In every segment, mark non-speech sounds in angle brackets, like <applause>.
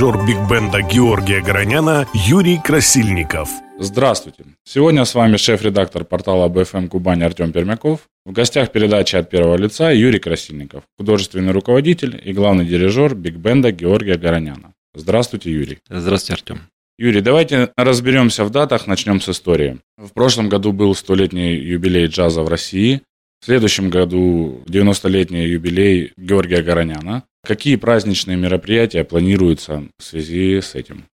биг-бенда Георгия Гороняна Юрий Красильников. Здравствуйте. Сегодня с вами шеф-редактор портала БФМ Кубань Артем Пермяков. В гостях передачи от первого лица Юрий Красильников, художественный руководитель и главный дирижер биг-бенда Георгия Гороняна. Здравствуйте, Юрий. Здравствуйте, Артем. Юрий, давайте разберемся в датах, начнем с истории. В прошлом году был столетний юбилей джаза в России. В следующем году 90-летний юбилей Георгия Гороняна. Какие праздничные мероприятия планируются в связи с этим?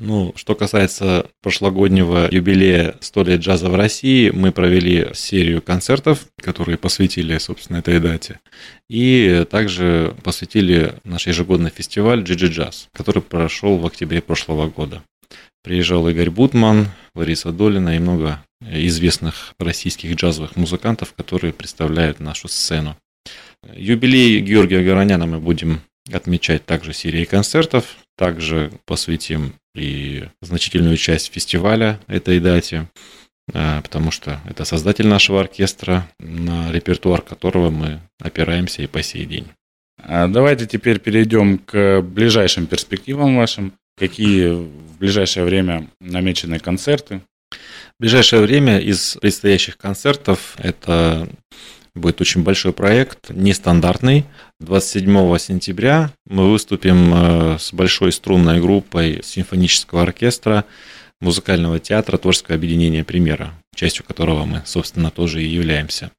Ну, что касается прошлогоднего юбилея 100 лет джаза в России, мы провели серию концертов, которые посвятили, собственно, этой дате. И также посвятили наш ежегодный фестиваль Джиджи Джаз, который прошел в октябре прошлого года. Приезжал Игорь Бутман, Лариса Долина и много известных российских джазовых музыкантов, которые представляют нашу сцену. Юбилей Георгия Гороняна мы будем отмечать также серией концертов. Также посвятим и значительную часть фестиваля этой дате, а, потому что это создатель нашего оркестра, на репертуар которого мы опираемся и по сей день. А давайте теперь перейдем к ближайшим перспективам вашим. Какие в ближайшее время намечены концерты? В ближайшее время из предстоящих концертов это будет очень большой проект, нестандартный. 27 сентября мы выступим э, с большой струнной группой симфонического оркестра музыкального театра Творческого объединения «Примера», частью которого мы, собственно, тоже и являемся.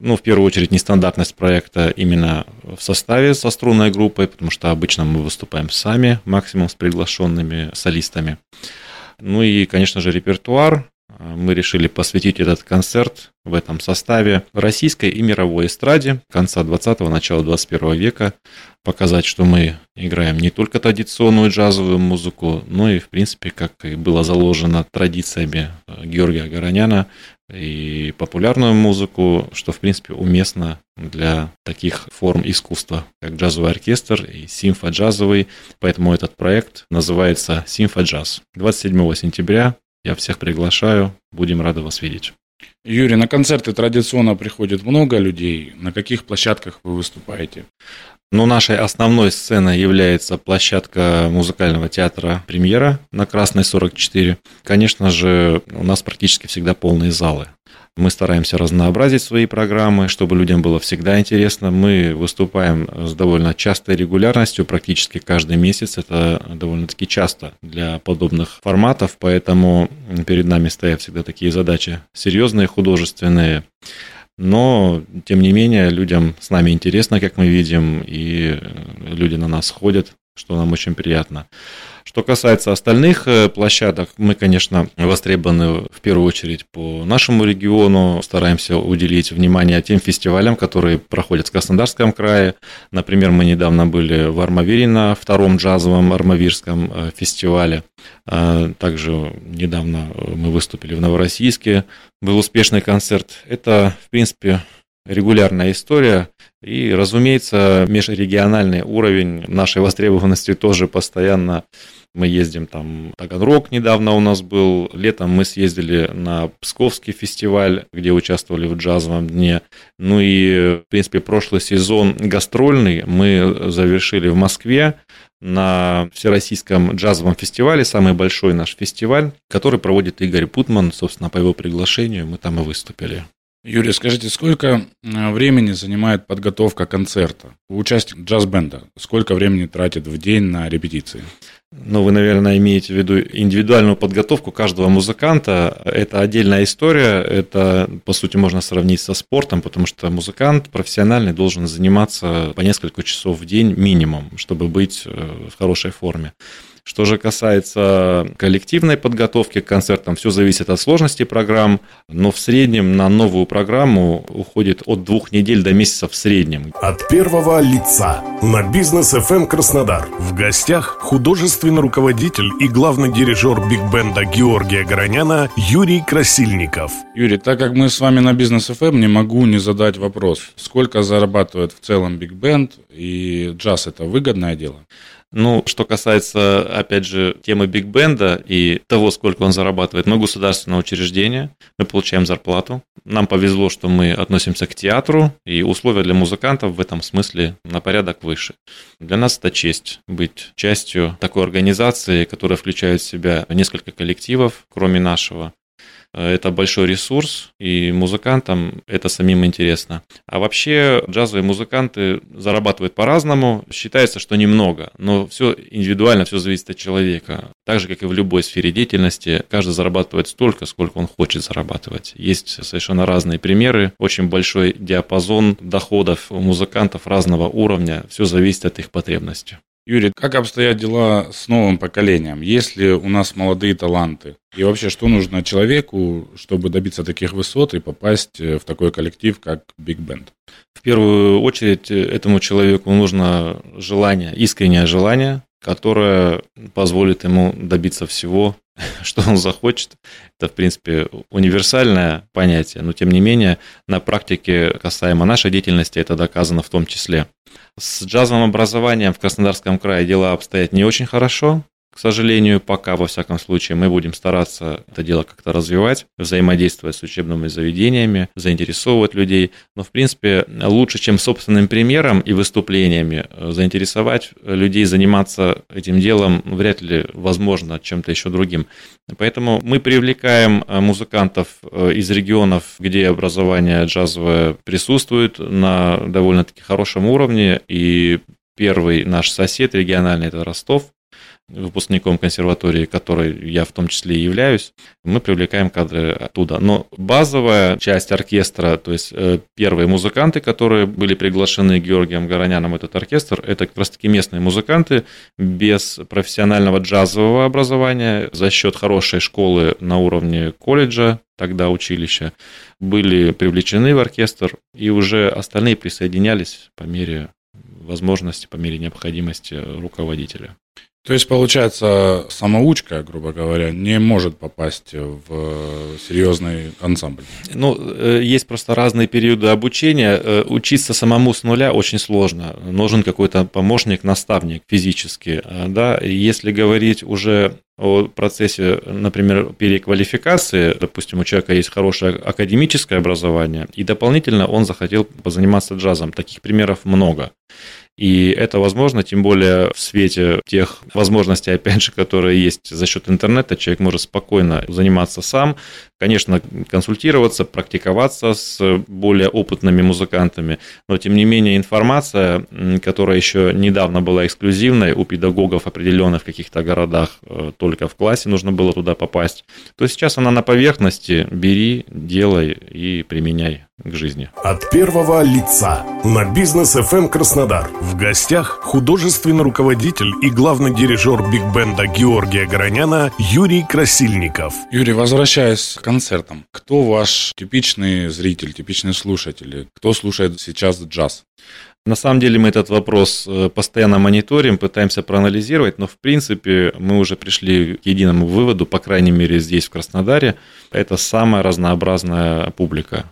Ну, в первую очередь, нестандартность проекта именно в составе со струнной группой, потому что обычно мы выступаем сами, максимум с приглашенными солистами. Ну и, конечно же, репертуар. Мы решили посвятить этот концерт в этом составе российской и мировой эстраде конца 20-го, начала 21 века, показать, что мы играем не только традиционную джазовую музыку, но и, в принципе, как и было заложено традициями Георгия Гороняна, и популярную музыку, что, в принципе, уместно для таких форм искусства, как джазовый оркестр и симфоджазовый. Поэтому этот проект называется «Симфоджаз». 27 сентября я всех приглашаю, будем рады вас видеть. Юрий, на концерты традиционно приходит много людей. На каких площадках вы выступаете? Ну, нашей основной сценой является площадка музыкального театра «Премьера» на Красной 44. Конечно же, у нас практически всегда полные залы. Мы стараемся разнообразить свои программы, чтобы людям было всегда интересно. Мы выступаем с довольно частой регулярностью, практически каждый месяц. Это довольно-таки часто для подобных форматов, поэтому перед нами стоят всегда такие задачи серьезные, художественные. Но, тем не менее, людям с нами интересно, как мы видим, и люди на нас ходят, что нам очень приятно. Что касается остальных э, площадок, мы, конечно, востребованы в первую очередь по нашему региону, стараемся уделить внимание тем фестивалям, которые проходят в Краснодарском крае. Например, мы недавно были в Армавире на втором джазовом армавирском э, фестивале. А, также недавно мы выступили в Новороссийске, был успешный концерт. Это, в принципе, регулярная история. И, разумеется, межрегиональный уровень нашей востребованности тоже постоянно мы ездим там, Таганрог недавно у нас был, летом мы съездили на Псковский фестиваль, где участвовали в джазовом дне. Ну и, в принципе, прошлый сезон гастрольный мы завершили в Москве на Всероссийском джазовом фестивале, самый большой наш фестиваль, который проводит Игорь Путман, собственно, по его приглашению мы там и выступили. Юрий, скажите, сколько э, времени занимает подготовка концерта? Участник джаз-бенда, сколько времени тратит в день на репетиции? Ну, вы, наверное, имеете в виду индивидуальную подготовку каждого музыканта. Это отдельная история. Это, по сути, можно сравнить со спортом, потому что музыкант профессиональный должен заниматься по несколько часов в день минимум, чтобы быть э, в хорошей форме. Что же касается коллективной подготовки к концертам, все зависит от сложности программ, но в среднем на новую программу уходит от двух недель до месяца в среднем. От первого лица на бизнес FM эм Краснодар. В гостях художественный руководитель и главный дирижер биг-бенда Георгия Гороняна Юрий Красильников. Юрий, так как мы с вами на бизнес FM, эм, не могу не задать вопрос. Сколько зарабатывает в целом биг-бенд и джаз это выгодное дело? Ну, что касается, опять же, темы Биг Бенда и того, сколько он зарабатывает, мы государственное учреждение, мы получаем зарплату. Нам повезло, что мы относимся к театру, и условия для музыкантов в этом смысле на порядок выше. Для нас это честь быть частью такой организации, которая включает в себя несколько коллективов, кроме нашего. Это большой ресурс, и музыкантам это самим интересно. А вообще джазовые музыканты зарабатывают по-разному. Считается, что немного, но все индивидуально, все зависит от человека. Так же, как и в любой сфере деятельности, каждый зарабатывает столько, сколько он хочет зарабатывать. Есть совершенно разные примеры, очень большой диапазон доходов у музыкантов разного уровня. Все зависит от их потребностей. Юрий, как обстоят дела с новым поколением? Есть ли у нас молодые таланты? И вообще, что нужно человеку, чтобы добиться таких высот и попасть э, в такой коллектив, как Big Band? В первую очередь э, этому человеку нужно желание, искреннее желание, которое позволит ему добиться всего, <laughs> что он захочет. Это, в принципе, универсальное понятие, но, тем не менее, на практике касаемо нашей деятельности это доказано в том числе. С джазовым образованием в Краснодарском крае дела обстоят не очень хорошо. К сожалению, пока, во всяком случае, мы будем стараться это дело как-то развивать, взаимодействовать с учебными заведениями, заинтересовывать людей. Но, в принципе, лучше, чем собственным примером и выступлениями, э, заинтересовать людей заниматься этим делом вряд ли возможно чем-то еще другим. Поэтому мы привлекаем э, музыкантов э, из регионов, где образование джазовое присутствует на довольно-таки хорошем уровне. И Первый наш сосед региональный – это Ростов выпускником консерватории, которой я в том числе и являюсь, мы привлекаем кадры оттуда. Но базовая часть оркестра, то есть э, первые музыканты, которые были приглашены Георгием Гороняном в этот оркестр, это как раз таки местные музыканты без профессионального джазового образования, за счет хорошей школы на уровне колледжа, тогда училища, были привлечены в оркестр, и уже остальные присоединялись по мере возможности, по мере необходимости руководителя. То есть, получается, самоучка, грубо говоря, не может попасть в серьезный ансамбль? Ну, э, есть просто разные периоды обучения. Э, учиться самому с нуля очень сложно. Нужен какой-то помощник, наставник физически. Э, да? Если говорить уже о процессе, например, переквалификации, допустим, у человека есть хорошее академическое образование, и дополнительно он захотел позаниматься джазом. Таких примеров много. И это возможно, тем более в свете тех возможностей, опять же, которые есть за счет интернета, человек может спокойно заниматься сам, конечно, консультироваться, практиковаться с более опытными музыкантами, но тем не менее информация, которая еще недавно была эксклюзивной у педагогов определенных в каких-то городах, э, только в классе нужно было туда попасть, то сейчас она на поверхности, бери, делай и применяй к жизни. От первого лица на бизнес FM эм Краснодар. В гостях художественный руководитель и главный дирижер биг-бенда Георгия Гороняна Юрий Красильников. Юрий, возвращаясь к концертам. Кто ваш типичный зритель, типичный слушатель? Кто слушает сейчас джаз? На самом деле мы этот вопрос э, постоянно мониторим, пытаемся проанализировать, но в принципе мы уже пришли к единому выводу, по крайней мере здесь, в Краснодаре, это самая разнообразная публика.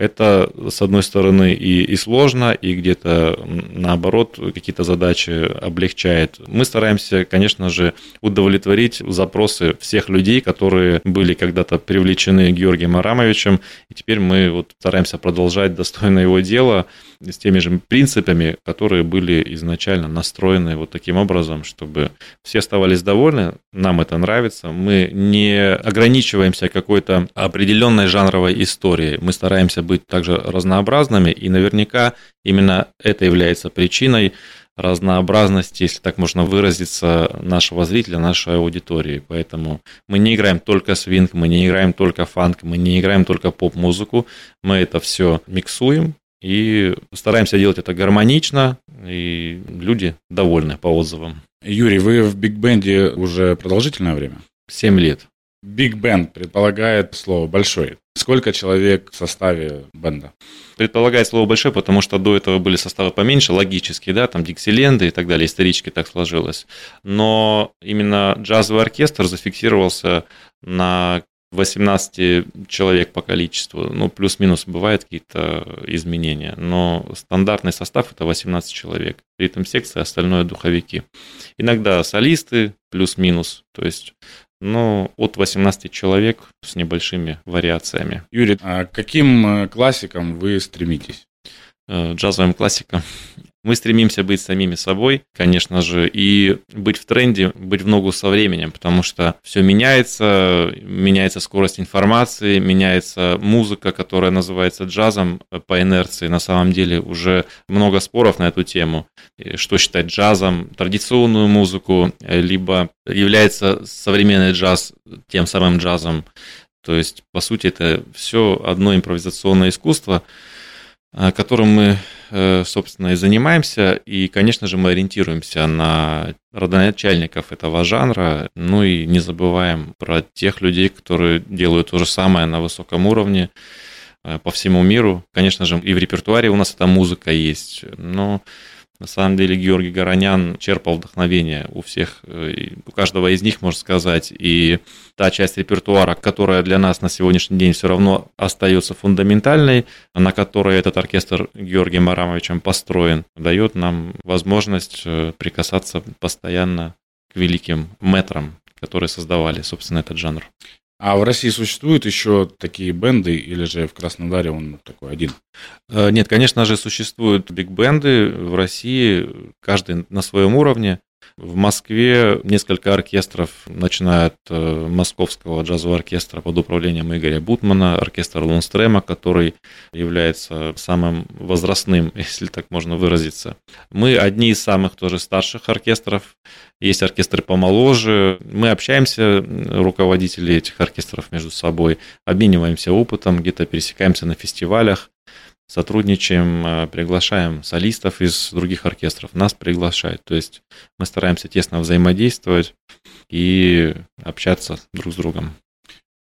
Это, с одной стороны, и, и сложно, и где-то, наоборот, какие-то задачи облегчает. Мы стараемся, конечно же, удовлетворить запросы всех людей, которые были когда-то привлечены Георгием Арамовичем, и теперь мы вот стараемся продолжать достойно его дело с теми же принципами, которые были изначально настроены вот таким образом, чтобы все оставались довольны, нам это нравится, мы не ограничиваемся какой-то определенной жанровой историей, мы стараемся быть также разнообразными, и наверняка именно это является причиной разнообразности, если так можно выразиться, нашего зрителя, нашей аудитории. Поэтому мы не играем только свинг, мы не играем только фанк, мы не играем только поп-музыку, мы это все миксуем и стараемся делать это гармонично, и люди довольны по отзывам. Юрий, вы в биг-бенде уже продолжительное время? Семь лет. Биг бенд предполагает слово большой. Сколько человек в составе бенда? Предполагает слово большой, потому что до этого были составы поменьше, логически, да, там Диксиленды и так далее, исторически так сложилось. Но именно джазовый оркестр зафиксировался на 18 человек по количеству, ну, плюс-минус бывают какие-то изменения, но стандартный состав это 18 человек. Ритм секция, остальное духовики. Иногда солисты, плюс-минус, то есть ну, от 18 человек с небольшими вариациями. Юрий, а каким э, классикам вы стремитесь? Э, джазовым классикам. Мы стремимся быть самими собой, конечно же, и быть в тренде, быть в ногу со временем, потому что все меняется, меняется скорость информации, меняется музыка, которая называется джазом по инерции. На самом деле уже много споров на эту тему, что считать джазом, традиционную музыку, либо является современный джаз тем самым джазом. То есть, по сути, это все одно импровизационное искусство, которым мы Э, собственно, и занимаемся. И, конечно же, мы ориентируемся на родоначальников этого жанра, ну и не забываем про тех людей, которые делают то же самое на высоком уровне э, по всему миру. Конечно же, и в репертуаре у нас эта музыка есть, но на самом деле Георгий Горонян черпал вдохновение у всех, э, у каждого из них, можно сказать, и та часть репертуара, которая для нас на сегодняшний день все равно остается фундаментальной, на которой этот оркестр Георгием Марамовичем построен, дает нам возможность э, прикасаться постоянно к великим метрам, которые создавали, собственно, этот жанр. А в России существуют еще такие бенды, или же в Краснодаре он такой один? Э, нет, конечно же, существуют биг-бенды в России, каждый на своем уровне. В Москве несколько оркестров, начиная от э, Московского джазового оркестра под управлением Игоря Бутмана, оркестр Лунстрема, который является самым возрастным, <laughs> если так можно выразиться. Мы одни из самых тоже старших оркестров, есть оркестры помоложе. Мы общаемся, руководители этих оркестров между собой, обмениваемся опытом, где-то пересекаемся на фестивалях сотрудничаем, э, приглашаем солистов из других оркестров, нас приглашают. То есть мы стараемся тесно взаимодействовать и общаться друг с другом.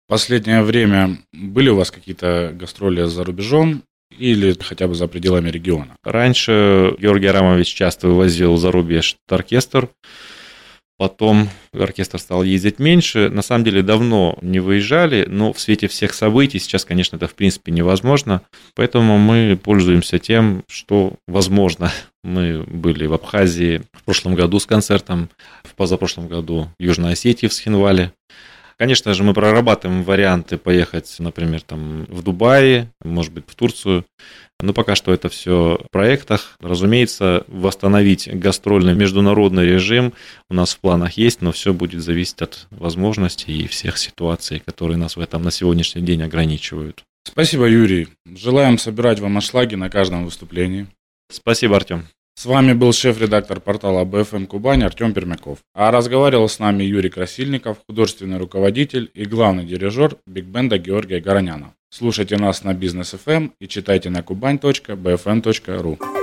Последнее время были у вас какие-то гастроли за рубежом или хотя бы за пределами региона? Раньше Георгий Арамович часто вывозил за рубеж оркестр. Потом оркестр стал ездить меньше. На самом деле давно не выезжали, но в свете всех событий сейчас, конечно, это в принципе невозможно. Поэтому мы пользуемся тем, что возможно. <laughs> Мы были в Абхазии в прошлом году с концертом, в позапрошлом году в Южной Осетии в Схинвале. Конечно же, мы прорабатываем варианты поехать, например, там в Дубае, может быть, в Турцию. Но пока что это все в проектах. Разумеется, восстановить гастрольный международный режим у нас в планах есть, но все будет зависеть от возможностей и всех ситуаций, которые нас в этом на сегодняшний день ограничивают. Спасибо, Юрий. Желаем собирать вам ашлаги на каждом выступлении. Спасибо, Артем. С вами был шеф-редактор портала БФМ Кубань Артем Пермяков. А разговаривал с нами Юрий Красильников, художественный руководитель и главный дирижер биг-бенда Георгия Гороняна. Слушайте нас на Бизнес FM и читайте на kuban.bfm.ru.